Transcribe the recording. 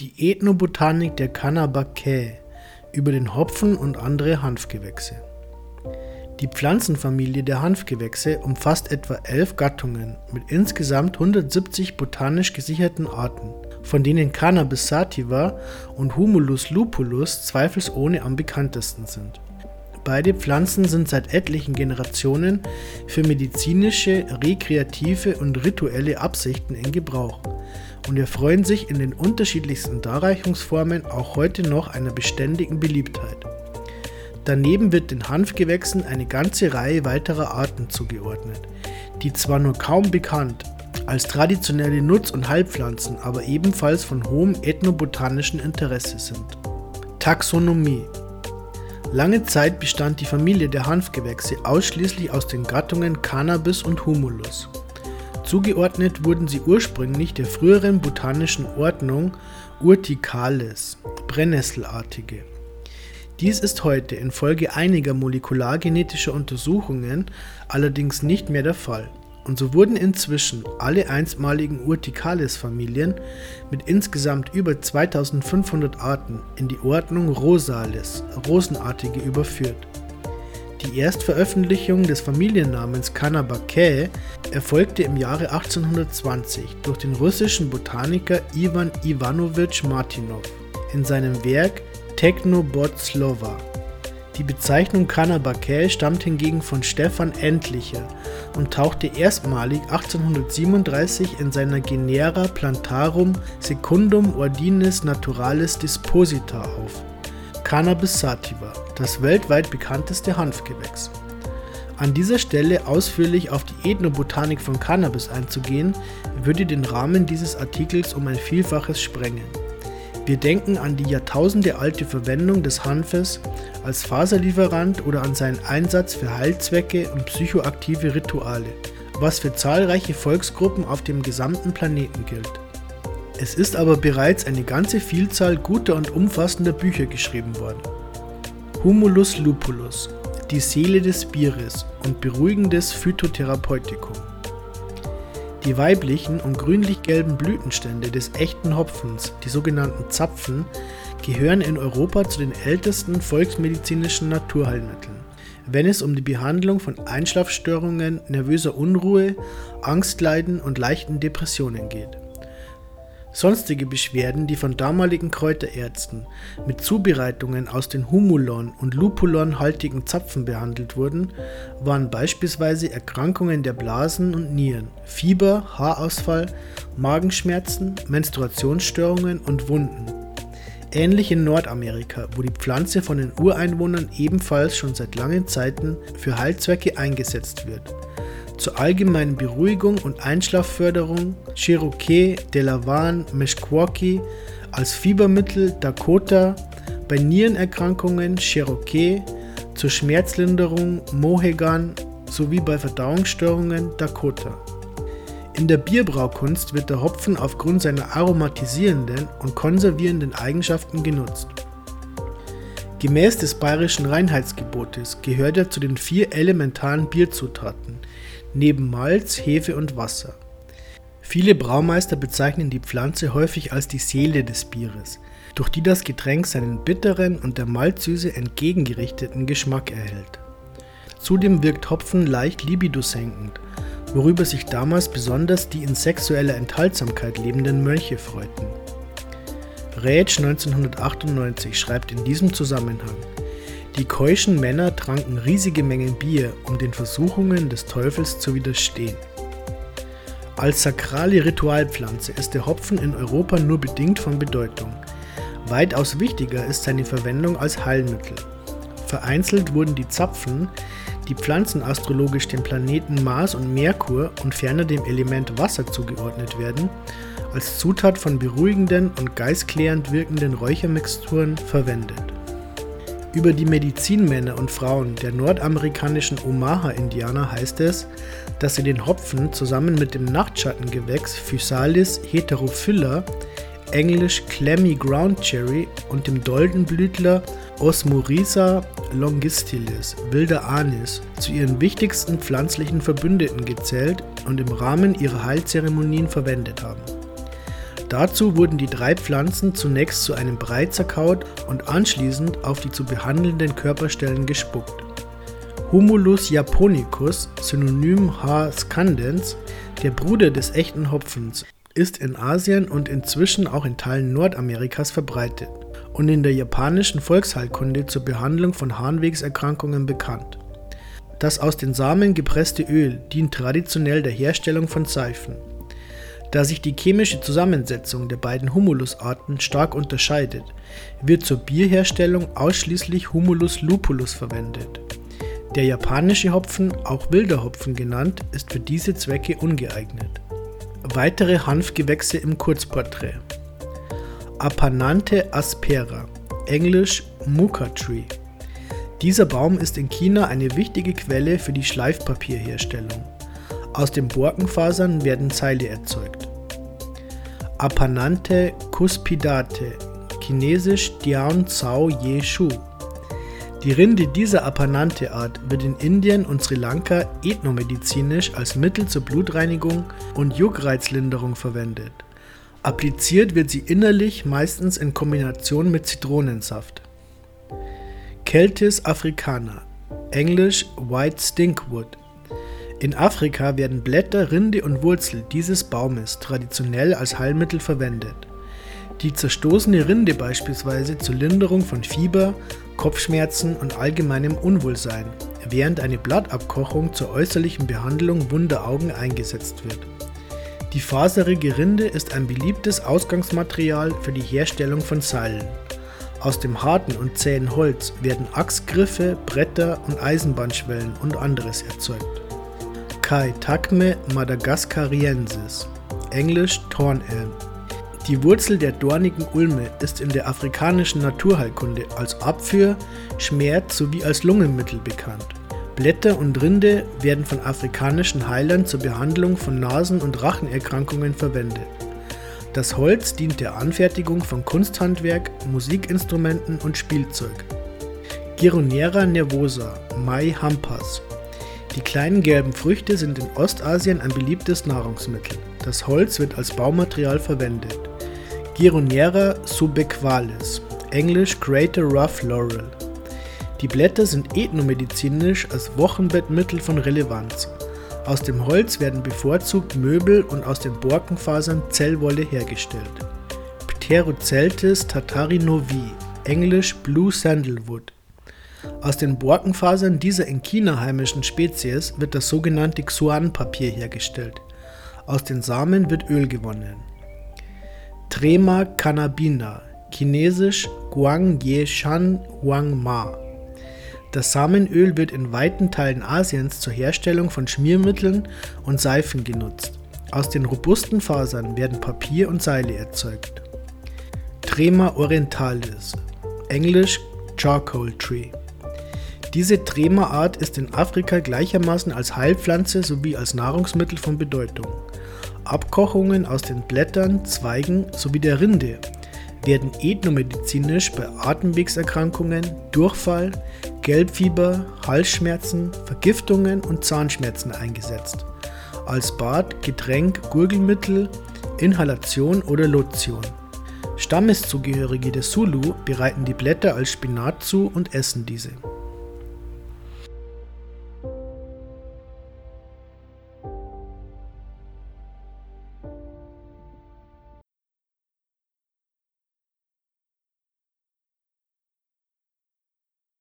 Die Ethnobotanik der Canabaceae über den Hopfen und andere Hanfgewächse. Die Pflanzenfamilie der Hanfgewächse umfasst etwa elf Gattungen mit insgesamt 170 botanisch gesicherten Arten, von denen Cannabis sativa und Humulus lupulus zweifelsohne am bekanntesten sind. Beide Pflanzen sind seit etlichen Generationen für medizinische, rekreative und rituelle Absichten in Gebrauch und erfreuen sich in den unterschiedlichsten Darreichungsformen auch heute noch einer beständigen Beliebtheit. Daneben wird den Hanfgewächsen eine ganze Reihe weiterer Arten zugeordnet, die zwar nur kaum bekannt, als traditionelle Nutz- und Heilpflanzen aber ebenfalls von hohem ethnobotanischen Interesse sind. Taxonomie Lange Zeit bestand die Familie der Hanfgewächse ausschließlich aus den Gattungen Cannabis und Humulus. Zugeordnet wurden sie ursprünglich der früheren botanischen Ordnung Urticales (Brennnesselartige). Dies ist heute infolge einiger molekulargenetischer Untersuchungen allerdings nicht mehr der Fall, und so wurden inzwischen alle einstmaligen Urticales-Familien mit insgesamt über 2500 Arten in die Ordnung Rosales (Rosenartige) überführt die Erstveröffentlichung des Familiennamens Canabaceae erfolgte im Jahre 1820 durch den russischen Botaniker Iwan Iwanowitsch Martinow in seinem Werk Technobodzlova. Die Bezeichnung Canabaceae stammt hingegen von Stefan Endlicher und tauchte erstmalig 1837 in seiner Genera Plantarum Secundum Ordinis Naturalis Disposita auf Cannabis sativa, das weltweit bekannteste Hanfgewächs. An dieser Stelle ausführlich auf die Ethnobotanik von Cannabis einzugehen, würde den Rahmen dieses Artikels um ein Vielfaches sprengen. Wir denken an die jahrtausendealte Verwendung des Hanfes als Faserlieferant oder an seinen Einsatz für Heilzwecke und psychoaktive Rituale, was für zahlreiche Volksgruppen auf dem gesamten Planeten gilt. Es ist aber bereits eine ganze Vielzahl guter und umfassender Bücher geschrieben worden. Humulus lupulus, die Seele des Bieres und beruhigendes Phytotherapeutikum. Die weiblichen und grünlich-gelben Blütenstände des echten Hopfens, die sogenannten Zapfen, gehören in Europa zu den ältesten volksmedizinischen Naturheilmitteln, wenn es um die Behandlung von Einschlafstörungen, nervöser Unruhe, Angstleiden und leichten Depressionen geht. Sonstige Beschwerden, die von damaligen Kräuterärzten mit Zubereitungen aus den Humulon- und Lupulon-haltigen Zapfen behandelt wurden, waren beispielsweise Erkrankungen der Blasen und Nieren, Fieber, Haarausfall, Magenschmerzen, Menstruationsstörungen und Wunden. Ähnlich in Nordamerika, wo die Pflanze von den Ureinwohnern ebenfalls schon seit langen Zeiten für Heilzwecke eingesetzt wird zur allgemeinen Beruhigung und Einschlafförderung Cherokee, Delavan, Meskwaki, als Fiebermittel Dakota, bei Nierenerkrankungen Cherokee, zur Schmerzlinderung Mohegan sowie bei Verdauungsstörungen Dakota. In der Bierbraukunst wird der Hopfen aufgrund seiner aromatisierenden und konservierenden Eigenschaften genutzt. Gemäß des bayerischen Reinheitsgebotes gehört er zu den vier elementaren Bierzutaten, neben Malz, Hefe und Wasser. Viele Braumeister bezeichnen die Pflanze häufig als die Seele des Bieres, durch die das Getränk seinen bitteren und der Malzsüße entgegengerichteten Geschmack erhält. Zudem wirkt Hopfen leicht libidosenkend, worüber sich damals besonders die in sexueller Enthaltsamkeit lebenden Mönche freuten. Rätsch 1998 schreibt in diesem Zusammenhang die keuschen Männer tranken riesige Mengen Bier, um den Versuchungen des Teufels zu widerstehen. Als sakrale Ritualpflanze ist der Hopfen in Europa nur bedingt von Bedeutung. Weitaus wichtiger ist seine Verwendung als Heilmittel. Vereinzelt wurden die Zapfen, die pflanzenastrologisch dem Planeten Mars und Merkur und ferner dem Element Wasser zugeordnet werden, als Zutat von beruhigenden und geistklärend wirkenden Räuchermixturen verwendet. Über die Medizinmänner und Frauen der nordamerikanischen Omaha-Indianer heißt es, dass sie den Hopfen zusammen mit dem Nachtschattengewächs Physalis heterophylla, englisch Clammy Ground Cherry und dem Doldenblütler Osmorrhiza longistilis, wilder Anis, zu ihren wichtigsten pflanzlichen Verbündeten gezählt und im Rahmen ihrer Heilzeremonien verwendet haben. Dazu wurden die drei Pflanzen zunächst zu einem Brei zerkaut und anschließend auf die zu behandelnden Körperstellen gespuckt. Humulus japonicus, Synonym H. scandens, der Bruder des echten Hopfens, ist in Asien und inzwischen auch in Teilen Nordamerikas verbreitet und in der japanischen Volksheilkunde zur Behandlung von Harnwegserkrankungen bekannt. Das aus den Samen gepresste Öl dient traditionell der Herstellung von Seifen. Da sich die chemische Zusammensetzung der beiden Humulusarten stark unterscheidet, wird zur Bierherstellung ausschließlich Humulus lupulus verwendet. Der japanische Hopfen, auch wilder Hopfen genannt, ist für diese Zwecke ungeeignet. Weitere Hanfgewächse im Kurzporträt. Apanante aspera, englisch Muka Tree. Dieser Baum ist in China eine wichtige Quelle für die Schleifpapierherstellung. Aus den Borkenfasern werden Seile erzeugt. Apanante cuspidate, chinesisch Dian Zhao Ye Shu. Die Rinde dieser Apanante-Art wird in Indien und Sri Lanka ethnomedizinisch als Mittel zur Blutreinigung und Juckreizlinderung verwendet. Appliziert wird sie innerlich meistens in Kombination mit Zitronensaft. Celtis africana, englisch White Stinkwood. In Afrika werden Blätter, Rinde und Wurzel dieses Baumes traditionell als Heilmittel verwendet. Die zerstoßene Rinde beispielsweise zur Linderung von Fieber, Kopfschmerzen und allgemeinem Unwohlsein, während eine Blattabkochung zur äußerlichen Behandlung wunder Augen eingesetzt wird. Die faserige Rinde ist ein beliebtes Ausgangsmaterial für die Herstellung von Seilen. Aus dem harten und zähen Holz werden Achsgriffe, Bretter und Eisenbahnschwellen und anderes erzeugt. Kai Takme madagascariensis, englisch Thornelm. Die Wurzel der dornigen Ulme ist in der afrikanischen Naturheilkunde als Abführ-, Schmerz- sowie als Lungenmittel bekannt. Blätter und Rinde werden von afrikanischen Heilern zur Behandlung von Nasen- und Rachenerkrankungen verwendet. Das Holz dient der Anfertigung von Kunsthandwerk, Musikinstrumenten und Spielzeug. Gironera nervosa, Mai Hampas. Die kleinen gelben Früchte sind in Ostasien ein beliebtes Nahrungsmittel. Das Holz wird als Baumaterial verwendet. Gironera subequalis, englisch Greater Rough Laurel. Die Blätter sind ethnomedizinisch als Wochenbettmittel von Relevanz. Aus dem Holz werden bevorzugt Möbel und aus den Borkenfasern Zellwolle hergestellt. Pteroceltis tatarinovi, englisch Blue Sandalwood. Aus den Borkenfasern dieser in China heimischen Spezies wird das sogenannte Xuan-Papier hergestellt. Aus den Samen wird Öl gewonnen. Trema cannabina, chinesisch Guang Ye Shan Huang Ma. Das Samenöl wird in weiten Teilen Asiens zur Herstellung von Schmiermitteln und Seifen genutzt. Aus den robusten Fasern werden Papier und Seile erzeugt. Trema orientalis, englisch Charcoal Tree. Diese Trema-Art ist in Afrika gleichermaßen als Heilpflanze sowie als Nahrungsmittel von Bedeutung. Abkochungen aus den Blättern, Zweigen sowie der Rinde werden ethnomedizinisch bei Atemwegserkrankungen, Durchfall, Gelbfieber, Halsschmerzen, Vergiftungen und Zahnschmerzen eingesetzt. Als Bad, Getränk, Gurgelmittel, Inhalation oder Lotion. Stammeszugehörige der Zulu bereiten die Blätter als Spinat zu und essen diese.